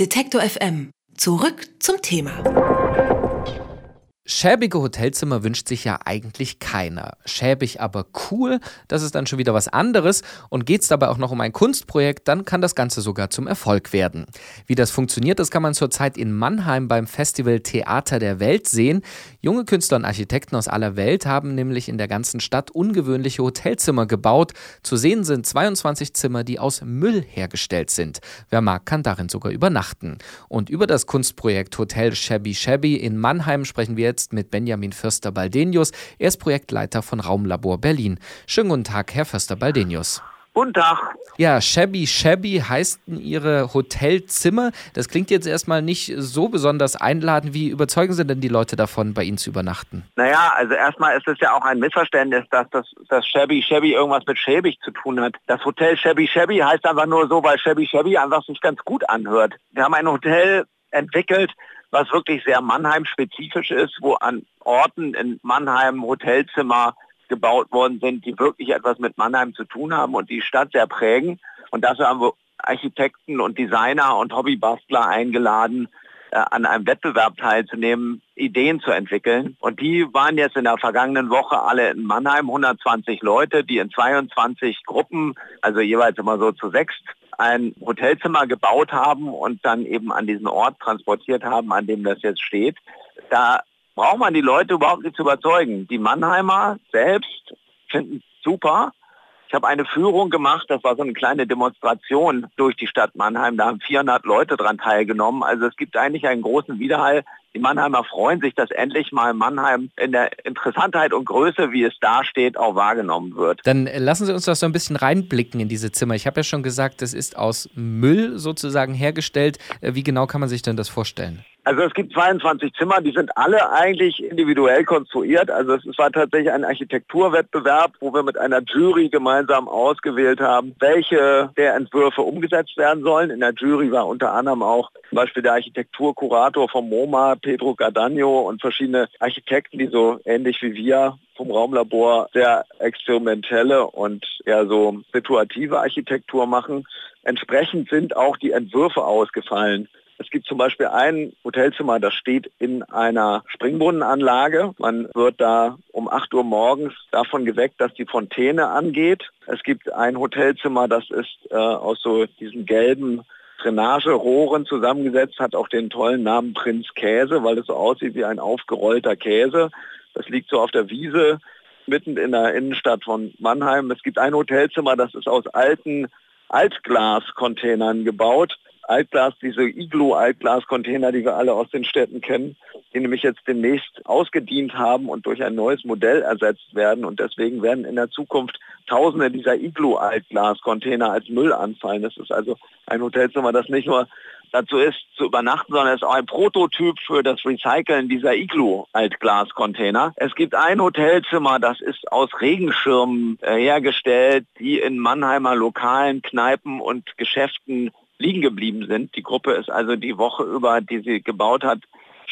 Detektor FM. Zurück zum Thema. Schäbige Hotelzimmer wünscht sich ja eigentlich keiner. Schäbig aber cool, das ist dann schon wieder was anderes. Und geht es dabei auch noch um ein Kunstprojekt, dann kann das Ganze sogar zum Erfolg werden. Wie das funktioniert, das kann man zurzeit in Mannheim beim Festival Theater der Welt sehen. Junge Künstler und Architekten aus aller Welt haben nämlich in der ganzen Stadt ungewöhnliche Hotelzimmer gebaut. Zu sehen sind 22 Zimmer, die aus Müll hergestellt sind. Wer mag, kann darin sogar übernachten. Und über das Kunstprojekt Hotel Shabby Shabby in Mannheim sprechen wir jetzt mit Benjamin Förster-Baldenius. Er ist Projektleiter von Raumlabor Berlin. Schönen guten Tag, Herr Förster-Baldenius. Guten Tag. Ja, Shabby Shabby heißen Ihre Hotelzimmer. Das klingt jetzt erstmal nicht so besonders einladend. Wie überzeugen Sie denn die Leute davon, bei Ihnen zu übernachten? Naja, also erstmal ist es ja auch ein Missverständnis, dass das, das Shabby Shabby irgendwas mit schäbig zu tun hat. Das Hotel Shabby Shabby heißt einfach nur so, weil Shabby Shabby einfach sich ganz gut anhört. Wir haben ein Hotel entwickelt, was wirklich sehr Mannheim-spezifisch ist, wo an Orten in Mannheim Hotelzimmer gebaut worden sind, die wirklich etwas mit Mannheim zu tun haben und die Stadt sehr prägen. Und dafür haben wir Architekten und Designer und Hobbybastler eingeladen, äh, an einem Wettbewerb teilzunehmen, Ideen zu entwickeln. Und die waren jetzt in der vergangenen Woche alle in Mannheim, 120 Leute, die in 22 Gruppen, also jeweils immer so zu sechs, ein Hotelzimmer gebaut haben und dann eben an diesen Ort transportiert haben, an dem das jetzt steht. Da braucht man die Leute überhaupt nicht zu überzeugen. Die Mannheimer selbst finden es super. Ich habe eine Führung gemacht, das war so eine kleine Demonstration durch die Stadt Mannheim. Da haben 400 Leute daran teilgenommen. Also es gibt eigentlich einen großen Widerhall. Die Mannheimer freuen sich, dass endlich mal Mannheim in der Interessantheit und Größe, wie es dasteht, auch wahrgenommen wird. Dann lassen Sie uns doch so ein bisschen reinblicken in diese Zimmer. Ich habe ja schon gesagt, das ist aus Müll sozusagen hergestellt. Wie genau kann man sich denn das vorstellen? Also es gibt 22 Zimmer, die sind alle eigentlich individuell konstruiert. Also es war tatsächlich ein Architekturwettbewerb, wo wir mit einer Jury gemeinsam ausgewählt haben, welche der Entwürfe umgesetzt werden sollen. In der Jury war unter anderem auch zum Beispiel der Architekturkurator vom MoMA, Pedro Gardagno und verschiedene Architekten, die so ähnlich wie wir vom Raumlabor sehr experimentelle und eher so situative Architektur machen. Entsprechend sind auch die Entwürfe ausgefallen. Es gibt zum Beispiel ein Hotelzimmer, das steht in einer Springbrunnenanlage. Man wird da um 8 Uhr morgens davon geweckt, dass die Fontäne angeht. Es gibt ein Hotelzimmer, das ist äh, aus so diesen gelben Drainagerohren zusammengesetzt, hat auch den tollen Namen Prinz Käse, weil es so aussieht wie ein aufgerollter Käse. Das liegt so auf der Wiese mitten in der Innenstadt von Mannheim. Es gibt ein Hotelzimmer, das ist aus alten Altglascontainern gebaut. Altglas, diese Iglo-Altglas-Container, die wir alle aus den Städten kennen, die nämlich jetzt demnächst ausgedient haben und durch ein neues Modell ersetzt werden. Und deswegen werden in der Zukunft Tausende dieser Iglo-Altglas-Container als Müll anfallen. Das ist also ein Hotelzimmer, das nicht nur dazu ist, zu übernachten, sondern es ist auch ein Prototyp für das Recyceln dieser Iglu-Altglas-Container. Es gibt ein Hotelzimmer, das ist aus Regenschirmen äh, hergestellt, die in Mannheimer lokalen Kneipen und Geschäften liegen geblieben sind. Die Gruppe ist also die Woche über, die sie gebaut hat,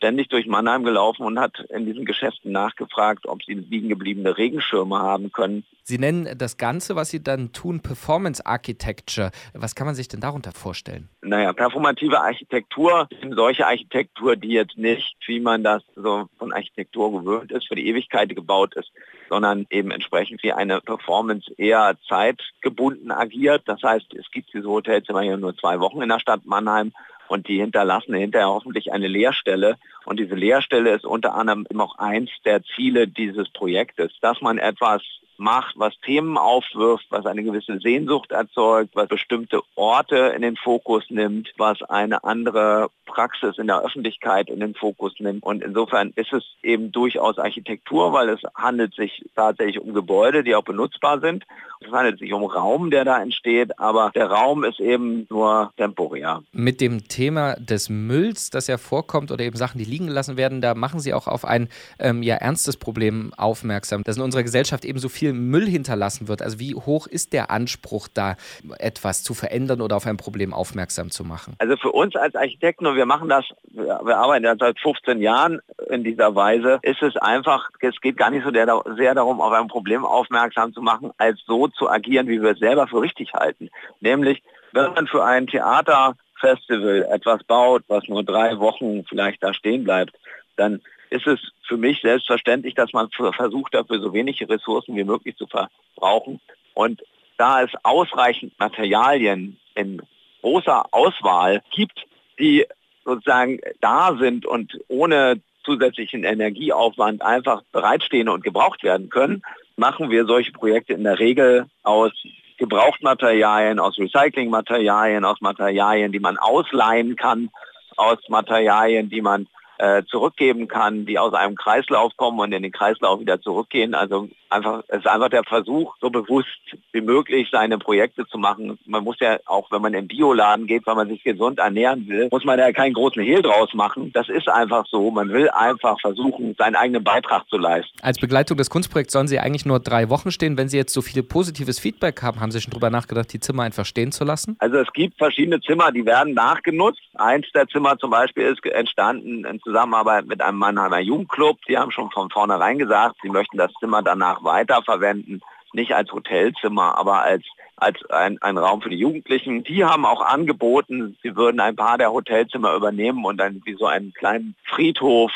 ständig durch Mannheim gelaufen und hat in diesen Geschäften nachgefragt, ob sie liegen gebliebene Regenschirme haben können. Sie nennen das Ganze, was Sie dann tun, Performance Architecture. Was kann man sich denn darunter vorstellen? Naja, performative Architektur, solche Architektur, die jetzt nicht, wie man das so von Architektur gewöhnt ist, für die Ewigkeit gebaut ist, sondern eben entsprechend wie eine Performance eher zeitgebunden agiert. Das heißt, es gibt diese Hotels immer hier nur zwei Wochen in der Stadt Mannheim und die hinterlassen hinterher hoffentlich eine Leerstelle. Und diese Leerstelle ist unter anderem auch eins der Ziele dieses Projektes, dass man etwas macht, was Themen aufwirft, was eine gewisse Sehnsucht erzeugt, was bestimmte Orte in den Fokus nimmt, was eine andere Praxis in der Öffentlichkeit in den Fokus nimmt. Und insofern ist es eben durchaus Architektur, weil es handelt sich tatsächlich um Gebäude, die auch benutzbar sind. Es handelt sich um Raum, der da entsteht, aber der Raum ist eben nur temporär. Mit dem Thema des Mülls, das ja vorkommt, oder eben Sachen, die liegen gelassen werden, da machen Sie auch auf ein ähm, ja, ernstes Problem aufmerksam, dass in unserer Gesellschaft eben so viel Müll hinterlassen wird. Also wie hoch ist der Anspruch, da etwas zu verändern oder auf ein Problem aufmerksam zu machen? Also für uns als Architekten, und wir machen das, wir arbeiten ja seit 15 Jahren in dieser Weise, ist es einfach, es geht gar nicht so sehr darum, auf ein Problem aufmerksam zu machen, als so zu agieren, wie wir es selber für richtig halten. Nämlich, wenn man für ein Theater Festival etwas baut, was nur drei Wochen vielleicht da stehen bleibt, dann ist es für mich selbstverständlich, dass man versucht, dafür so wenige Ressourcen wie möglich zu verbrauchen. Und da es ausreichend Materialien in großer Auswahl gibt, die sozusagen da sind und ohne zusätzlichen Energieaufwand einfach bereitstehen und gebraucht werden können, machen wir solche Projekte in der Regel aus Gebrauchtmaterialien, aus Recyclingmaterialien, aus Materialien, die man ausleihen kann, aus Materialien, die man äh, zurückgeben kann, die aus einem Kreislauf kommen und in den Kreislauf wieder zurückgehen. Also einfach, es ist einfach der Versuch, so bewusst wie möglich seine Projekte zu machen. Man muss ja auch, wenn man in Bioladen geht, weil man sich gesund ernähren will, muss man ja keinen großen Hehl draus machen. Das ist einfach so. Man will einfach versuchen, seinen eigenen Beitrag zu leisten. Als Begleitung des Kunstprojekts sollen Sie eigentlich nur drei Wochen stehen. Wenn Sie jetzt so viel positives Feedback haben, haben Sie schon darüber nachgedacht, die Zimmer einfach stehen zu lassen? Also es gibt verschiedene Zimmer, die werden nachgenutzt. Eins der Zimmer zum Beispiel ist entstanden in Zusammenarbeit mit einem Mannheimer Jugendclub. Die haben schon von vornherein gesagt, sie möchten das Zimmer danach weiterverwenden, nicht als Hotelzimmer, aber als als ein, ein Raum für die Jugendlichen. Die haben auch angeboten, sie würden ein paar der Hotelzimmer übernehmen und dann wie so einen kleinen Friedhof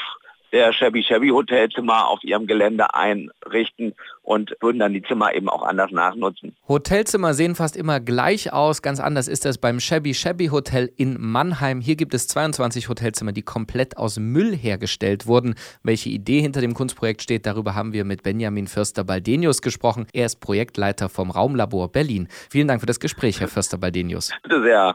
der Shabby Shabby Hotelzimmer auf ihrem Gelände einrichten und würden dann die Zimmer eben auch anders nachnutzen. Hotelzimmer sehen fast immer gleich aus. Ganz anders ist es beim Shabby Shabby Hotel in Mannheim. Hier gibt es 22 Hotelzimmer, die komplett aus Müll hergestellt wurden. Welche Idee hinter dem Kunstprojekt steht, darüber haben wir mit Benjamin Förster-Baldenius gesprochen. Er ist Projektleiter vom Raumlabor Berlin. Vielen Dank für das Gespräch, Herr Förster-Baldenius. Bitte sehr.